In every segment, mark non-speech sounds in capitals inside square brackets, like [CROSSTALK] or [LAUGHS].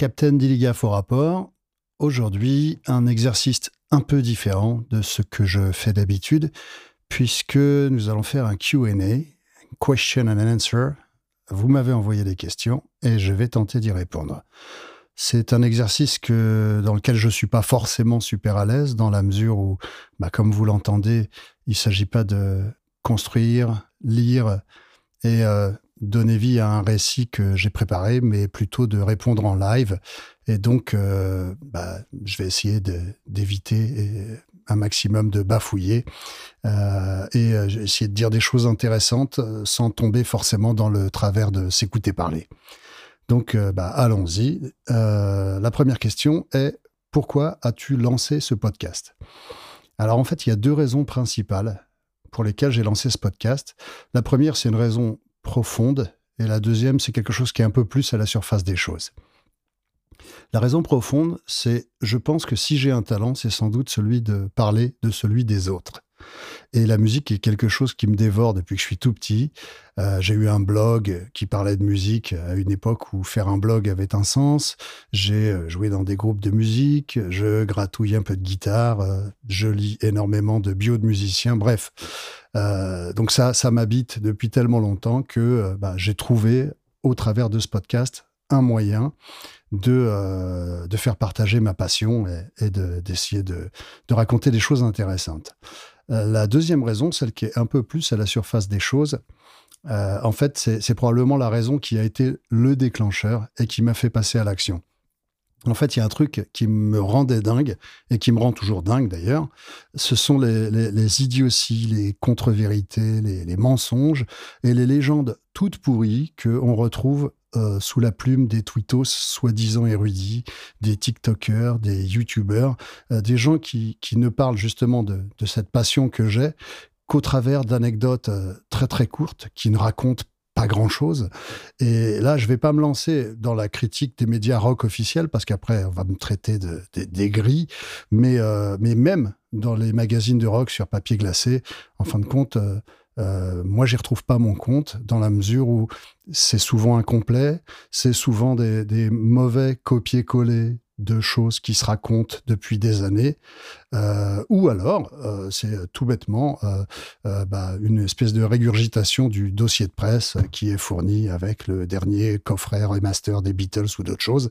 Captain Diliga Faux Rapport. Aujourd'hui, un exercice un peu différent de ce que je fais d'habitude, puisque nous allons faire un QA, question and answer. Vous m'avez envoyé des questions et je vais tenter d'y répondre. C'est un exercice que, dans lequel je ne suis pas forcément super à l'aise, dans la mesure où, bah, comme vous l'entendez, il ne s'agit pas de construire, lire et euh, donner vie à un récit que j'ai préparé, mais plutôt de répondre en live. Et donc, euh, bah, je vais essayer d'éviter un maximum de bafouiller euh, et euh, essayer de dire des choses intéressantes sans tomber forcément dans le travers de s'écouter parler. Donc, bah, allons-y. la première question est pourquoi as-tu lancé ce podcast? Alors, en fait, il y a deux raisons principales pour lesquelles j'ai lancé ce podcast. La première, c'est une raison profonde, et la deuxième, c'est quelque chose qui est un peu plus à la surface des choses. La raison profonde, c'est je pense que si j'ai un talent, c'est sans doute celui de parler de celui des autres. Et la musique est quelque chose qui me dévore depuis que je suis tout petit. Euh, j'ai eu un blog qui parlait de musique à une époque où faire un blog avait un sens. J'ai euh, joué dans des groupes de musique, je gratouille un peu de guitare, euh, je lis énormément de bio de musiciens, bref. Donc ça, ça m'habite depuis tellement longtemps que bah, j'ai trouvé au travers de ce podcast un moyen de, de faire partager ma passion et, d'essayer de, de, raconter des choses intéressantes. Euh, la deuxième raison, celle qui est un peu plus à la surface des choses, euh, en fait, c'est probablement la raison qui a été le déclencheur et qui m'a fait passer à l'action. En fait, il y a un truc qui me rendait dingue et qui me rend toujours dingue d'ailleurs. Ce sont les, idioties, les contre-vérités, les, les, mensonges et les légendes toutes pourries qu'on retrouve euh, sous la plume des tweetos soi-disant érudits, des TikTokers, des YouTubers, euh, des gens qui, ne parlent justement de, cette passion que j'ai qu'au travers d'anecdotes euh, très très courtes qui ne racontent pas grand-chose. Et là, je vais pas me lancer dans la critique des médias rock officiels parce qu'après, on va me traiter de, des gris. Mais, mais même dans les magazines de rock sur papier glacé, en fin de compte, euh, moi, j'y retrouve pas mon compte dans la mesure où c'est souvent incomplet, c'est souvent des, mauvais copier-coller de choses qui se racontent depuis des années, euh, ou alors euh, c'est tout bêtement bah, une espèce de régurgitation du dossier de presse qui est fourni avec le dernier coffret remaster des Beatles ou d'autres choses.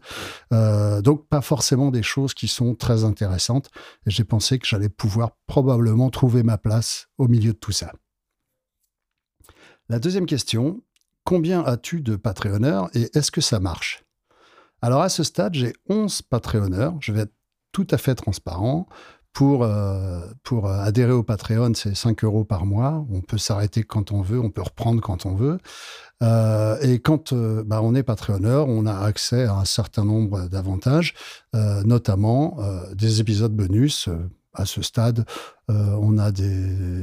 donc pas forcément des choses qui sont très intéressantes. J'ai pensé que j'allais pouvoir probablement trouver ma place au milieu de tout ça. La deuxième question, combien as-tu de Patreonneurs et est-ce que ça marche? Alors à ce stade, j'ai 11 Patreonneurs. Je vais être tout à fait transparent. Pour, euh, pour adhérer au Patreon, c'est 5 euros par mois. On peut s'arrêter quand on veut, on peut reprendre quand on veut. Euh, et quand euh, bah, on est Patreonneur, on a accès à un certain nombre d'avantages, notamment des épisodes bonus à ce stade, euh, on a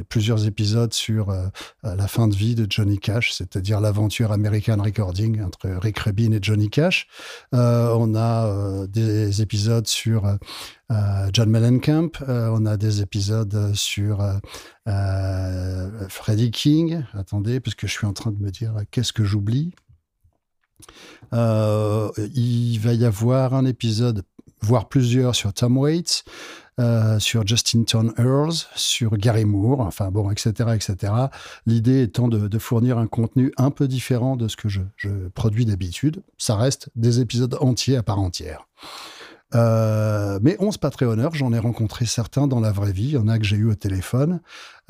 plusieurs épisodes sur euh, la fin de vie de Johnny Cash, c'est-à-dire l'aventure American Recording entre Rick Rubin et Johnny Cash. Euh, on a des épisodes sur John Mellencamp. on a des épisodes sur Freddie King. Attendez, parce que je suis en train de me dire qu'est-ce que j'oublie? il va y avoir un épisode, voire plusieurs, sur Tom Waits. Euh, sur Justin Turn Earls, sur Gary Moore, enfin bon, etc., etc. L'idée étant de, fournir un contenu un peu différent de ce que je, produis d'habitude. Ça reste des épisodes entiers à part entière. Euh, mais 11 Patreonneurs, j'en ai rencontré certains dans la vraie vie. Il y en a que j'ai eu au téléphone.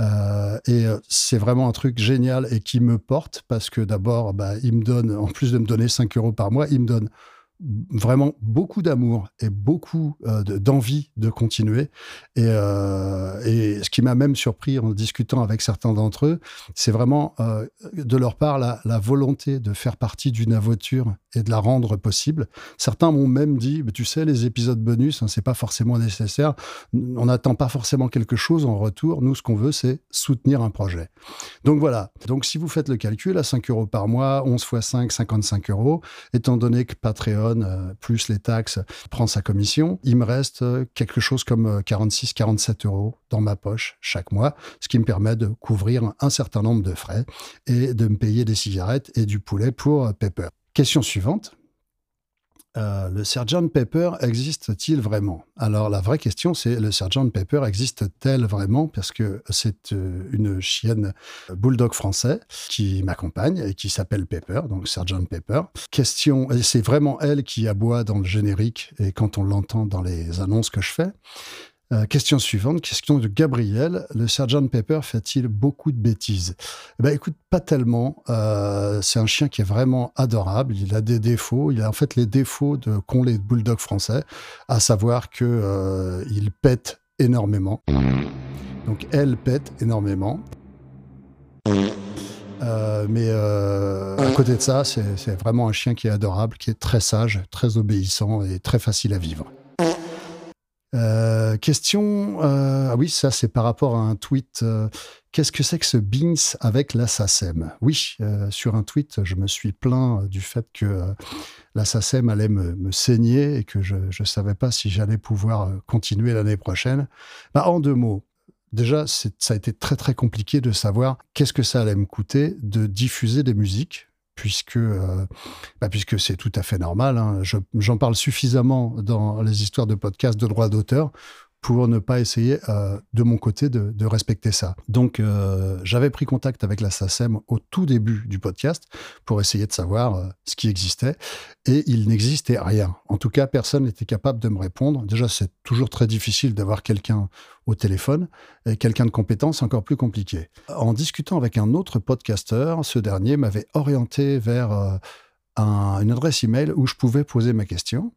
Euh, et c'est vraiment un truc génial et qui me porte parce que d'abord, bah, me en plus de me donner 5 euros par mois, il me donne vraiment beaucoup d'amour et beaucoup euh, d'envie de, continuer. Euh, et, ce qui m'a même surpris en discutant avec certains d'entre eux, c'est vraiment euh, de leur part la, volonté de faire partie d'une aventure et de la rendre possible. Certains m'ont même dit, tu sais, les épisodes bonus, hein, c'est pas forcément nécessaire. On n'attend pas forcément quelque chose en retour. Nous, ce qu'on veut, c'est soutenir un projet. Donc voilà. Donc si vous faites le calcul à 5 euros par mois, 11 fois 5, 55 euros, étant donné que Patreon euh, plus les taxes, prend sa commission, il me reste euh, quelque chose comme 46-47 euh, euros dans ma poche chaque mois, ce qui me permet de couvrir un certain nombre de frais et de me payer des cigarettes et du poulet pour Pepper. Question suivante. Euh, le Sgt. Pepper existe-t-il vraiment? Alors la vraie question c'est le Sgt. Pepper existe-t-elle vraiment? Parce que c'est euh, une chienne bulldog français qui m'accompagne et qui s'appelle Pepper, donc Sgt. Pepper. Question, c'est vraiment elle qui aboie dans le générique et quand on l'entend dans les annonces que je fais. Euh, question suivante, question de Gabriel. Le Sgt Pepper fait-il beaucoup de bêtises? Eh ben, Écoute, pas tellement. Euh, c'est un chien qui est vraiment adorable. Il a des défauts. Il a en fait les défauts de qu'ont les bulldogs français, à savoir que euh, il pète énormément. Donc elle pète énormément. mais à côté de ça, c'est vraiment un chien qui est adorable, qui est très sage, très obéissant et très facile à vivre. Euh, question, euh, ah oui, ça c'est par rapport à un tweet. Euh, qu'est-ce que c'est que ce Beans avec la SACEM? Oui, sur un tweet, je me suis plaint du fait que la SACEM allait me, saigner et que je ne savais pas si j'allais pouvoir continuer l'année prochaine. Bah, en deux mots, déjà, ça a été très très compliqué de savoir qu'est-ce que ça allait me coûter de diffuser des musiques puisque euh, bah, puisque c'est tout à fait normal. Hein. J'en parle suffisamment dans les histoires de podcasts de droit d'auteur pour ne pas essayer euh, de mon côté de, respecter ça. Donc euh, j'avais pris contact avec la SACEM au tout début du podcast pour essayer de savoir euh, ce qui existait et il n'existait rien. En tout cas, personne n'était capable de me répondre. Déjà, c'est toujours très difficile d'avoir quelqu'un au téléphone et quelqu'un de compétence encore plus compliqué. En discutant avec un autre podcasteur, ce dernier m'avait orienté vers une adresse email où je pouvais poser ma question.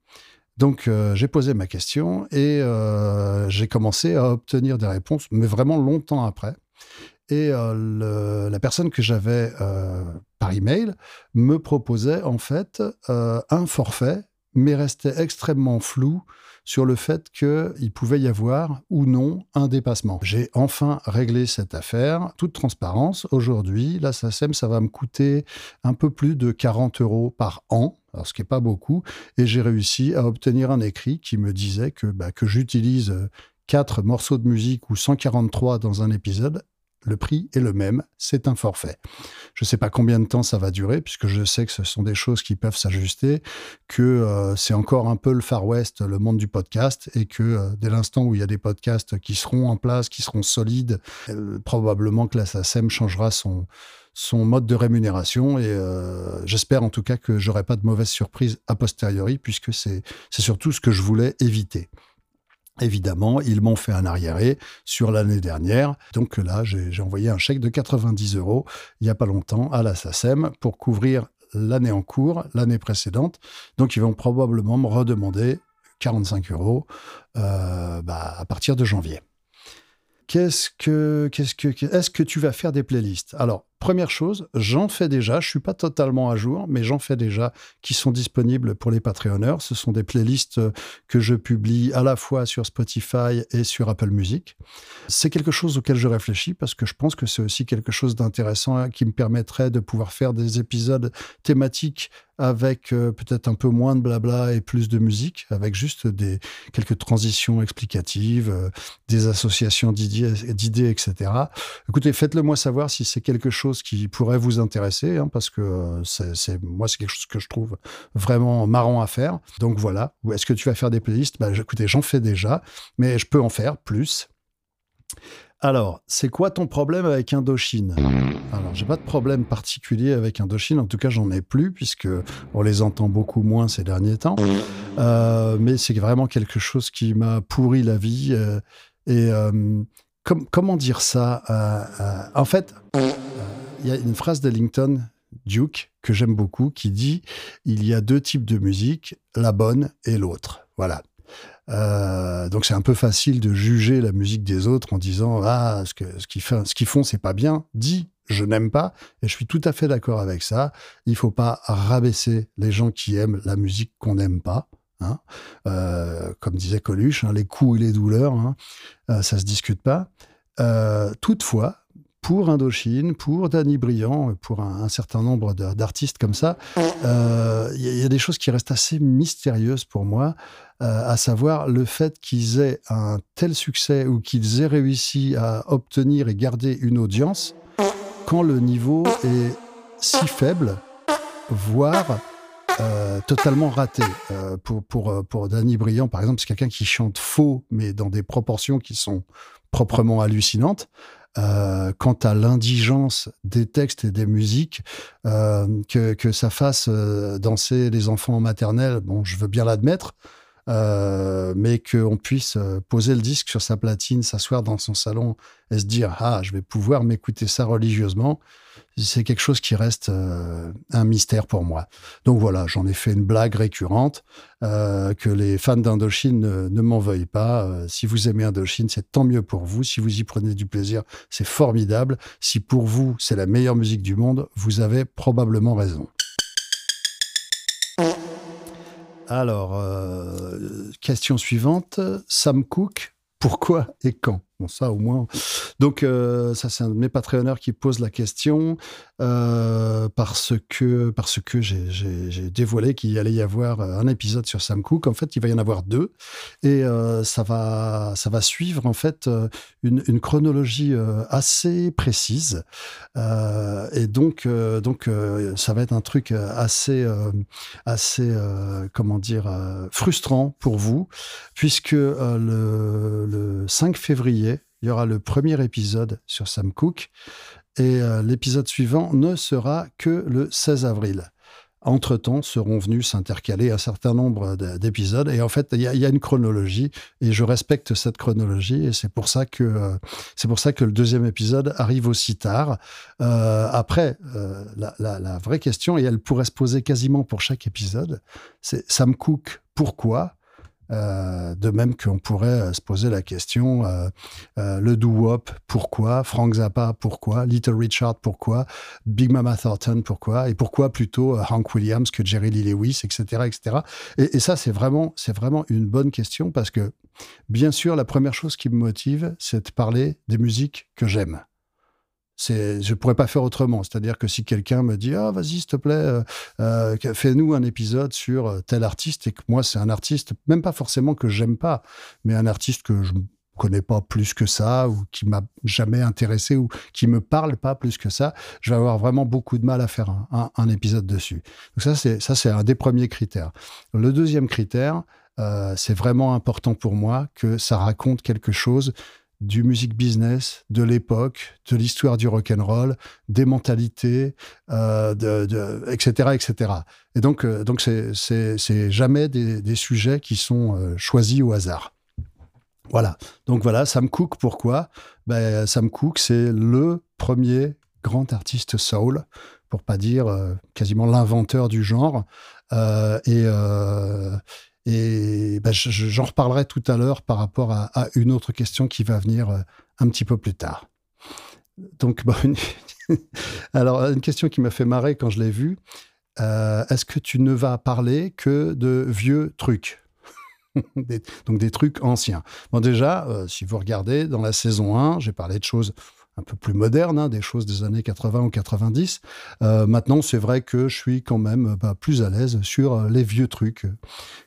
Donc euh, j'ai posé ma question et euh, j'ai commencé à obtenir des réponses, mais vraiment longtemps après. Et euh, la personne que j'avais par email me proposait en fait un forfait, mais restait extrêmement flou sur le fait qu'il pouvait y avoir ou non un dépassement. J'ai enfin réglé cette affaire, toute transparence. Aujourd'hui, la SACEM, ça va me coûter un peu plus de 40 euros par an, alors ce qui n'est pas beaucoup, et j'ai réussi à obtenir un écrit qui me disait que, bah, que j'utilise quatre morceaux de musique ou 143 dans un épisode, le prix est le même, c'est un forfait. Je ne sais pas combien de temps ça va durer, puisque je sais que ce sont des choses qui peuvent s'ajuster, que euh, c'est encore un peu le Far West, le monde du podcast, et que euh, dès l'instant où il y a des podcasts qui seront en place, qui seront solides, euh, probablement que la SACEM changera son, son mode de rémunération, et j'espère en tout cas que j'aurai pas de mauvaises surprises a posteriori, puisque c'est surtout ce que je voulais éviter. Évidemment, ils m'ont fait un arriéré sur l'année dernière. Donc là, j'ai envoyé un chèque de 90 euros il n'y a pas longtemps à la SACEM pour couvrir l'année en cours, l'année précédente. Donc ils vont probablement me redemander 45 euros euh, bah, à partir de janvier. Qu'est-ce que, qu'est-ce que, est-ce que tu vas faire des playlists? Alors, première chose, j'en fais déjà. Je suis pas totalement à jour, mais j'en fais déjà qui sont disponibles pour les Patreonneurs. Ce sont des playlists que je publie à la fois sur Spotify et sur Apple Music. C'est quelque chose auquel je réfléchis parce que je pense que c'est aussi quelque chose d'intéressant qui me permettrait de pouvoir faire des épisodes thématiques avec euh, peut-être un peu moins de blabla et plus de musique, avec juste des quelques transitions explicatives, euh, des associations d'idées, etc. Écoutez, faites-le moi savoir si c'est quelque chose qui pourrait vous intéresser, hein, parce que euh, c'est moi c'est quelque chose que je trouve vraiment marrant à faire. Donc voilà. Est-ce que tu vas faire des playlists? Bah, Écoutez, j'en fais déjà, mais je peux en faire plus. Alors, c'est quoi ton problème avec Indochine? Alors, j'ai pas de problème particulier avec Indochine. En tout cas, j'en ai plus puisque on les entend beaucoup moins ces derniers temps. Euh, mais c'est vraiment quelque chose qui m'a pourri la vie. Euh, et comment dire ça En fait, y a une phrase d'Ellington Duke que j'aime beaucoup qui dit il y a deux types de musique, la bonne et l'autre. Voilà. Euh, donc c'est un peu facile de juger la musique des autres en disant ah ce qu'ils font ce qu'ils c'est pas bien. Dis je n'aime pas et je suis tout à fait d'accord avec ça. Il faut pas rabaisser les gens qui aiment la musique qu'on n'aime pas. Hein. Euh, comme disait Coluche, hein, les coups et les douleurs, hein, euh, ça se discute pas. toutefois, pour Indochine, pour Danny Briand, pour un, certain nombre d'artistes comme ça, euh, il y, a des choses qui restent assez mystérieuses pour moi, euh, à savoir le fait qu'ils aient un tel succès ou qu'ils aient réussi à obtenir et garder une audience quand le niveau est si faible, voire totalement raté. pour, pour, pour Danny Briand, par exemple, c'est quelqu'un qui chante faux, mais dans des proportions qui sont proprement hallucinantes. Quant à l'indigence des textes et des musiques, que, que ça fasse danser les enfants en maternelle, je veux bien l'admettre, euh, mais qu'on puisse euh, poser le disque sur sa platine, s'asseoir dans son salon et se dire ah je vais pouvoir m'écouter ça religieusement, c'est quelque chose qui reste euh, un mystère pour moi. Donc voilà, j'en ai fait une blague récurrente que les fans d'Indochine ne, m'en veuillent pas. si vous aimez Indochine, c'est tant mieux pour vous. Si vous y prenez du plaisir, c'est formidable. Si pour vous c'est la meilleure musique du monde, vous avez probablement raison. Alors, euh, question suivante. Sam Cooke, pourquoi et quand? Bon, ça au moins. Donc, euh, ça, c'est un de mes Patreonneurs qui pose la question euh, parce que, parce que j'ai dévoilé qu'il allait y avoir un épisode sur Sam Cooke. En fait, il va y en avoir deux. Et euh, ça, va, ça va suivre, en fait, une, une chronologie assez précise. et donc, donc ça va être un truc assez, assez comment dire, frustrant pour vous, puisque le, le 5 février, il y aura le premier épisode sur Sam Cooke et euh, l'épisode suivant ne sera que le 16 avril. Entre-temps, seront venus s'intercaler un certain nombre d'épisodes. Et en fait, il y, a une chronologie et je respecte cette chronologie. Et c'est pour ça que euh, pour ça que le deuxième épisode arrive aussi tard. Euh, après, la, la, vraie question, et elle pourrait se poser quasiment pour chaque épisode, c'est Sam Cooke, pourquoi? Euh, de même qu'on pourrait euh, se poser la question, euh, le doo-wop, pourquoi? Frank Zappa, pourquoi? Little Richard, pourquoi? Big Mama Thornton, pourquoi? Et pourquoi plutôt Hank Williams que Jerry Lee Lewis, etc. etc. Et, et ça, c'est vraiment, c'est vraiment une bonne question parce que, bien sûr, la première chose qui me motive, c'est de parler des musiques que j'aime c'est, je pourrais pas faire autrement. C'est-à-dire que si quelqu'un me dit, ah, vas-y, s'il te plaît, euh, euh, fais-nous un épisode sur euh, tel artiste, et que moi, c'est un artiste, même pas forcément que j'aime pas, mais un artiste que je connais pas plus que ça, ou qui m'a jamais intéressé, ou qui me parle pas plus que ça, je vais avoir vraiment beaucoup de mal à faire un, épisode dessus. Donc ça, c'est, ça, c'est un des premiers critères. Le deuxième critère, c'est vraiment important pour moi que ça raconte quelque chose du music business de l'époque, de l'histoire du rock and roll, des mentalités, euh, de, etc., etc. Et donc, euh, donc c'est jamais des, sujets qui sont euh, choisis au hasard. Voilà. Donc voilà, Sam Cooke, pourquoi? Ben, Sam Cooke, c'est le premier grand artiste soul, pour pas dire quasiment l'inventeur du genre. et et bah, j'en reparlerai tout à l'heure par rapport à, une autre question qui va venir euh, un petit peu plus tard. Donc, [LAUGHS] alors, une question qui m'a fait marrer quand je l'ai vue. Euh, est-ce que tu ne vas parler que de vieux trucs? [LAUGHS] Donc, des trucs anciens. Bon, déjà, euh, si vous regardez, dans la saison 1, j'ai parlé de choses un peu plus moderne, hein, des choses des années 80 ou 90. Euh, maintenant, c'est vrai que je suis quand même bah, plus à l'aise sur euh, les vieux trucs,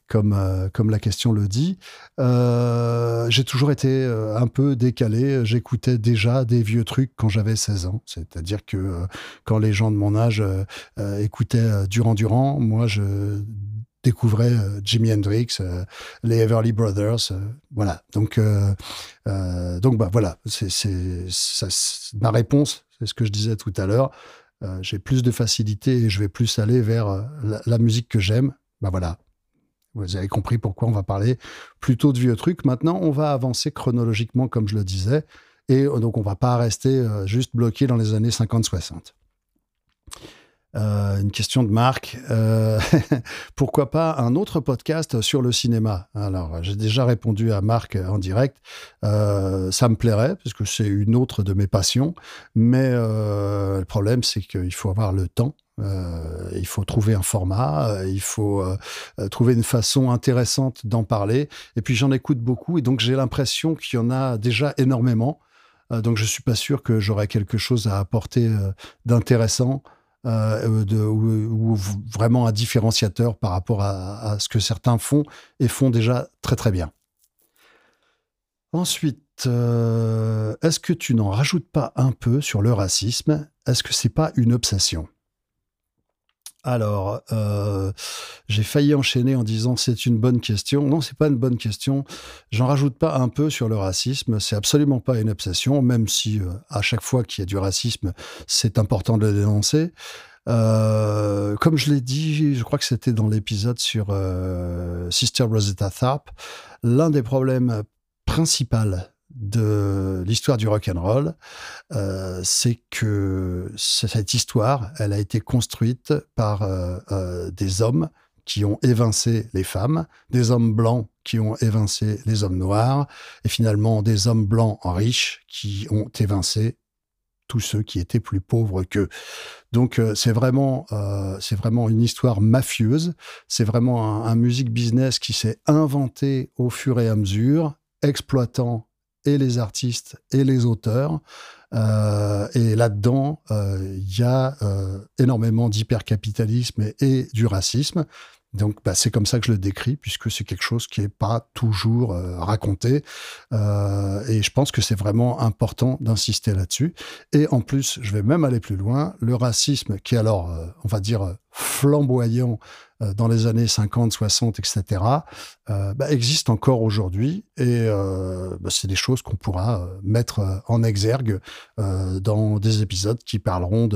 comme, euh, comme la question le dit. j'ai toujours été un peu décalé. J'écoutais déjà des vieux trucs quand j'avais 16 ans. C'est-à-dire que quand les gens de mon âge écoutaient Durand Durand, moi, je découvrais euh, Jimi Hendrix, euh, les Everly Brothers, euh, voilà. Donc, donc bah voilà, c'est ma réponse, c'est ce que je disais tout à l'heure. J'ai plus de facilité et je vais plus aller vers la, musique que j'aime. Bah voilà, vous avez compris pourquoi on va parler plutôt de vieux trucs. Maintenant, on va avancer chronologiquement, comme je le disais, et donc on va pas rester juste bloqué dans les années 50-60. Euh, une question de Marc. Euh, [LAUGHS] pourquoi pas un autre podcast sur le cinéma? Alors, j'ai déjà répondu à Marc en direct. Euh, ça me plairait, parce que c'est une autre de mes passions. Mais le problème, c'est qu'il faut avoir le temps. il faut trouver un format, il faut trouver une façon intéressante d'en parler. Et puis j'en écoute beaucoup, et donc j'ai l'impression qu'il y en a déjà énormément. donc je suis pas sûr que j'aurai quelque chose à apporter d'intéressant euh, de, ou, vraiment un différenciateur par rapport à, ce que certains font et font déjà très très bien. Ensuite, euh, est-ce que tu n'en rajoutes pas un peu sur le racisme? Est-ce que c'est pas une obsession? Alors, euh, j'ai failli enchaîner en disant c'est une bonne question. Non, c'est pas une bonne question. J'en rajoute pas un peu sur le racisme. C'est absolument pas une obsession, même si euh, à chaque fois qu'il y a du racisme, c'est important de le dénoncer. Euh, comme je l'ai dit, je crois que c'était dans l'épisode sur Sister Rosetta Tharpe, l'un des problèmes principaux de l'histoire du rock and roll, euh, c'est que cette histoire, elle a été construite par euh, euh, des hommes qui ont évincé les femmes, des hommes blancs qui ont évincé les hommes noirs, et finalement des hommes blancs riches qui ont évincé tous ceux qui étaient plus pauvres qu'eux. Donc c'est vraiment, vraiment une histoire mafieuse. C'est vraiment un, un music business qui s'est inventé au fur et à mesure, exploitant et les artistes et les auteurs. Euh, et là-dedans, euh, il y a euh, énormément d'hypercapitalisme et, et, du racisme. Donc, bah, c'est comme ça que je le décris, puisque c'est quelque chose qui n'est pas toujours euh, raconté. Euh, et je pense que c'est vraiment important d'insister là-dessus. Et en plus, je vais même aller plus loin. Le racisme, qui est alors, euh, on va dire, flamboyant euh, dans les années 50, 60, etc., bah, existe encore aujourd'hui. Et bah, c'est des choses qu'on pourra mettre en exergue dans des épisodes qui parleront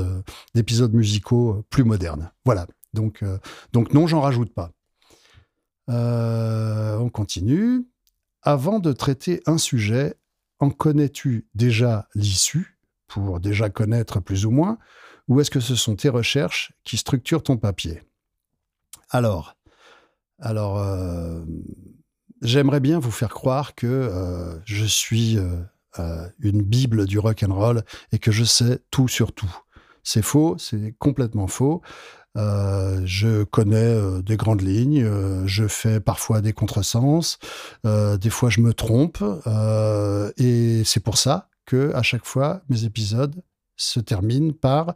d'épisodes musicaux plus modernes. Voilà. Donc, euh, donc non, j'en rajoute pas. Euh, on continue. Avant de traiter un sujet, en connais-tu déjà l'issue, pour déjà connaître plus ou moins, ou est-ce que ce sont tes recherches qui structurent ton papier? Alors, alors euh, j'aimerais bien vous faire croire que je suis une bible du rock and roll et que je sais tout sur tout. C'est faux, c'est complètement faux. Euh, je connais euh, des grandes lignes, euh, je fais parfois des contresens, des fois je me trompe, et c'est pour ça que à chaque fois mes épisodes se terminent par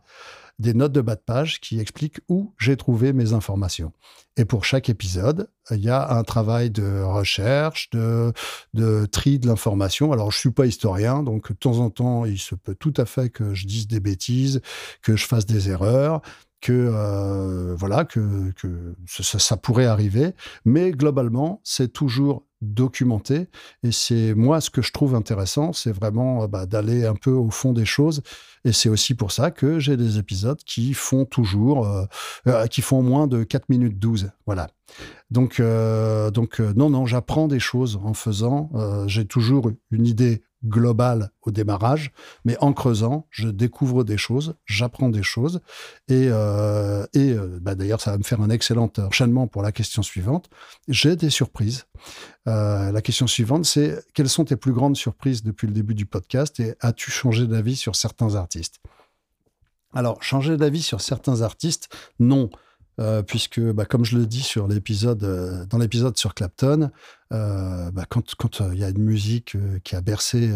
des notes de bas de page qui expliquent où j'ai trouvé mes informations. Et pour chaque épisode, il y a un travail de recherche, de, de tri de l'information. Alors, je suis pas historien, donc de temps en temps, il se peut tout à fait que je dise des bêtises, que je fasse des erreurs que euh, voilà que, que ça, pourrait arriver, mais globalement c'est toujours documenté. Et c'est moi ce que je trouve intéressant, c'est vraiment euh, bah, d'aller un peu au fond des choses. Et c'est aussi pour ça que j'ai des épisodes qui font toujours euh, qui font moins de 4 minutes 12, voilà. Donc donc non non, j'apprends des choses en faisant, j'ai toujours une idée global au démarrage, mais en creusant, je découvre des choses, j'apprends des choses, et, euh, et euh, bah d'ailleurs, ça va me faire un excellent enchaînement pour la question suivante. J'ai des surprises. Euh, la question suivante, c'est quelles sont tes plus grandes surprises depuis le début du podcast et as-tu changé d'avis sur certains artistes? Alors, changer d'avis sur certains artistes, non. Puisque, bah, comme je le dis sur l'épisode, dans l'épisode sur Clapton, euh, bah, quand il y a une musique qui a bercé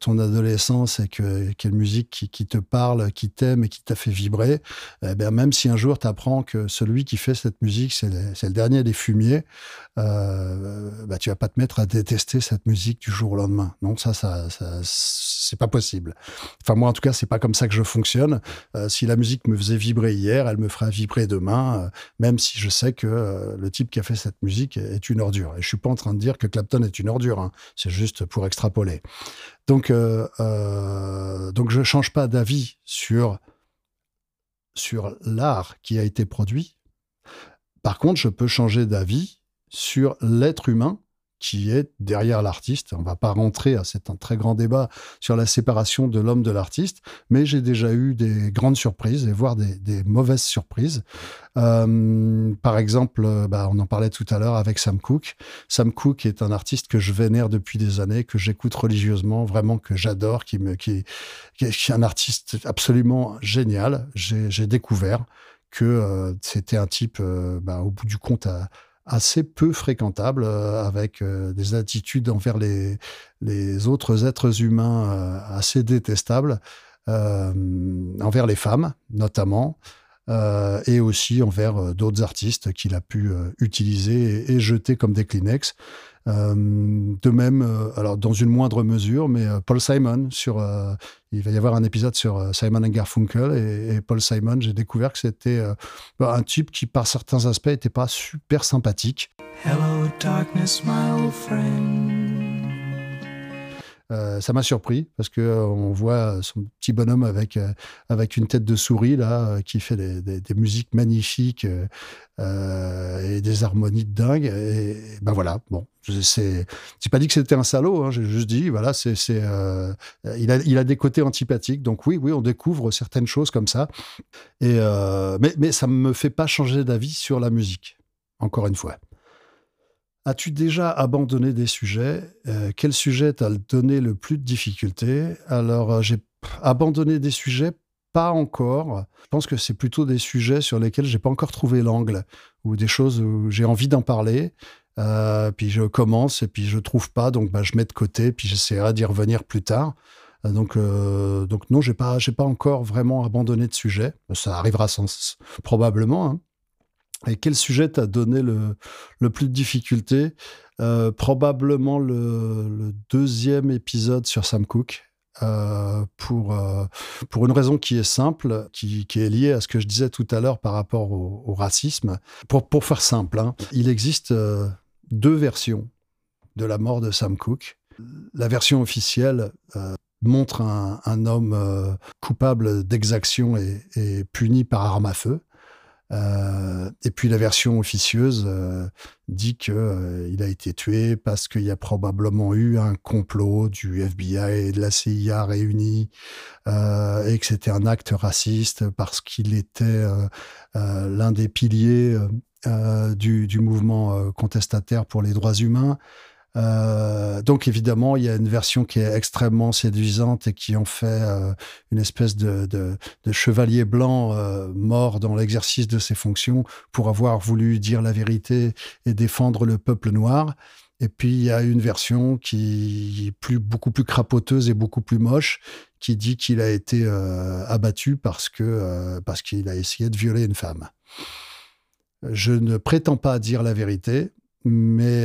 ton adolescence et que quelle musique qui, te parle, qui t'aime et qui t'a fait vibrer, eh bien, même si un jour tu apprends que celui qui fait cette musique, c'est le, dernier des fumiers, bah, tu vas pas te mettre à détester cette musique du jour au lendemain. Non, ça, ça, ça c'est pas possible. Enfin, moi, en tout cas, c'est pas comme ça que je fonctionne. si la musique me faisait vibrer hier, elle me fera vibrer demain, euh, même si je sais que euh, le type qui a fait cette musique est une ordure. Et je suis pas en train de dire que Clapton est une ordure, hein. c'est juste pour extrapoler. Donc, euh, euh, donc je change pas d'avis sur, sur l'art qui a été produit. Par contre, je peux changer d'avis sur l'être humain qui est derrière l'artiste. On va pas rentrer c'est un très grand débat sur la séparation de l'homme de l'artiste, mais j'ai déjà eu des grandes surprises et voire des, mauvaises surprises. Euh, par exemple, bah, on en parlait tout à l'heure avec Sam Cooke. Sam Cooke est un artiste que je vénère depuis des années, que j'écoute religieusement, vraiment que j'adore, qui qui, est un artiste absolument génial. J'ai découvert que euh, c'était un type, euh, bah, au bout du compte, à, assez peu fréquentable, euh, avec euh, des attitudes envers les, autres êtres humains euh, assez détestables, envers les femmes notamment, et aussi envers d'autres artistes qu'il a pu utiliser et, jeter comme des Kleenex. De même, alors dans une moindre mesure, mais Paul Simon sur, il va y avoir un épisode sur Simon and Garfunkel et, Paul Simon. J'ai découvert que c'était un type qui, par certains aspects, n'était pas super sympathique. Hello darkness, my old friend. Euh, ça m'a surpris parce que euh, on voit son petit bonhomme avec euh, avec une tête de souris là qui fait des, musiques magnifiques et des harmonies de dingue. Et, ben voilà bon c'est j'ai pas dit que c'était un salaud hein, j'ai juste dit voilà c'est c'est il a il a des côtés antipathiques. Donc oui oui on découvre certaines choses comme ça. Et mais mais ça me fait pas changer d'avis sur la musique encore une fois As-tu déjà abandonné des sujets? Euh, Quel sujet t'a donné le plus de difficultés? Alors, euh, j'ai abandonné des sujets, pas encore. Je pense que c'est plutôt des sujets sur lesquels j'ai pas encore trouvé l'angle ou des choses où j'ai envie d'en parler. Euh, puis je commence et puis je trouve pas, donc bah, je mets de côté, puis j'essaierai d'y revenir plus tard. Donc, donc non, j'ai pas, pas encore vraiment abandonné de sujet. Ça arrivera sans, probablement. Hein. Et quel sujet t'a donné le, plus de difficultés? Euh, Probablement le, deuxième épisode sur Sam Cooke. Euh, pour, euh, pour une raison qui est simple, qui, est liée à ce que je disais tout à l'heure par rapport au, racisme. Pour, pour, faire simple, hein, il existe deux versions de la mort de Sam Cooke. La version officielle montre un, un homme coupable d'exaction et, et, puni par arme à feu. Euh, et puis la version officieuse euh, dit qu'il euh, il a été tué parce qu'il y a probablement eu un complot du FBI et de la CIA réunis et que c'était un acte raciste parce qu'il était l'un des piliers du, mouvement contestataire pour les droits humains. Euh, donc évidemment, il y a une version qui est extrêmement séduisante et qui en fait euh, une espèce de, chevalier blanc euh, mort dans l'exercice de ses fonctions pour avoir voulu dire la vérité et défendre le peuple noir. Et puis il y a une version qui est beaucoup plus crapoteuse et beaucoup plus moche, qui dit qu'il a été abattu parce que parce qu'il a essayé de violer une femme. Je ne prétends pas dire la vérité, mais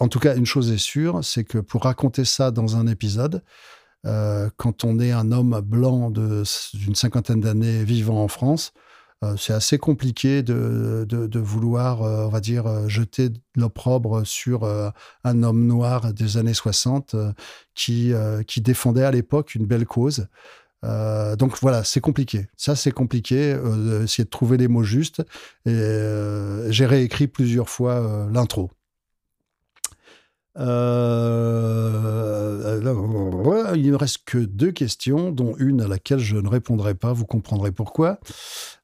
en tout cas, une chose est sûre, c'est que pour raconter ça dans un épisode, euh, quand on est un homme blanc d'une cinquantaine d'années vivant en France, euh, c'est assez compliqué de, vouloir, euh, on va dire, jeter l'opprobre sur un homme noir des années 60 qui, défendait à l'époque une belle cause. donc voilà, c'est compliqué. Ça, c'est compliqué, essayer de trouver les mots justes. Et j'ai réécrit plusieurs fois l'intro. Euh, il ne reste que deux questions, dont une à laquelle je ne répondrai pas. Vous comprendrez pourquoi.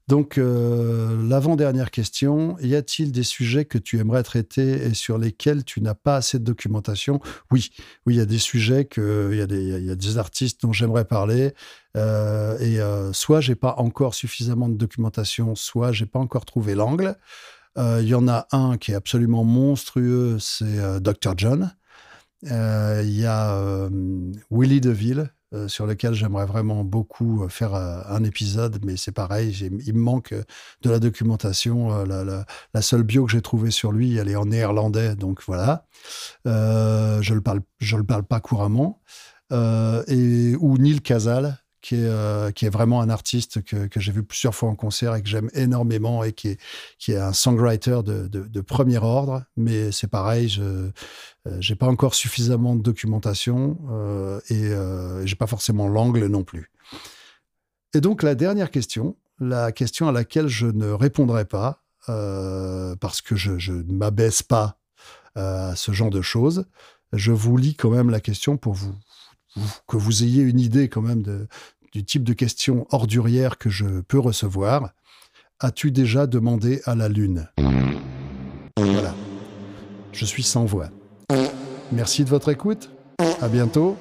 Donc, euh, l'avant-dernière question, y a-t-il des sujets que tu aimerais traiter et sur lesquels tu n'as pas assez de documentation? Oui, oui, il y a des sujets, que, il, y a des, artistes dont j'aimerais parler. Euh, et soit j'ai pas encore suffisamment de documentation, soit j'ai pas encore trouvé l'angle. Euh, il y en a un qui est absolument monstrueux, c'est euh, Dr. John. Euh, il y a Willy DeVille, sur lequel j'aimerais vraiment beaucoup faire un épisode, mais c'est pareil, il me manque de la documentation. La, seule bio que j'ai trouvée sur lui, elle est en néerlandais, donc voilà. je je le parle pas couramment. et ou Neil Casal, qui est, euh, qui est vraiment un artiste que, j'ai vu plusieurs fois en concert et que j'aime énormément et qui est, qui est un songwriter de, premier ordre. Mais c'est pareil, je n'ai euh, pas encore suffisamment de documentation euh, et j'ai pas forcément l'angle non plus. Et donc la dernière question, la question à laquelle je ne répondrai pas, parce que je, je ne m'abaisse pas à ce genre de choses, je vous lis quand même la question pour vous que vous ayez une idée quand même de, du type de questions ordurières que je peux recevoir. As-tu déjà demandé à la Lune? Voilà. Je suis sans voix. Merci de votre écoute. À bientôt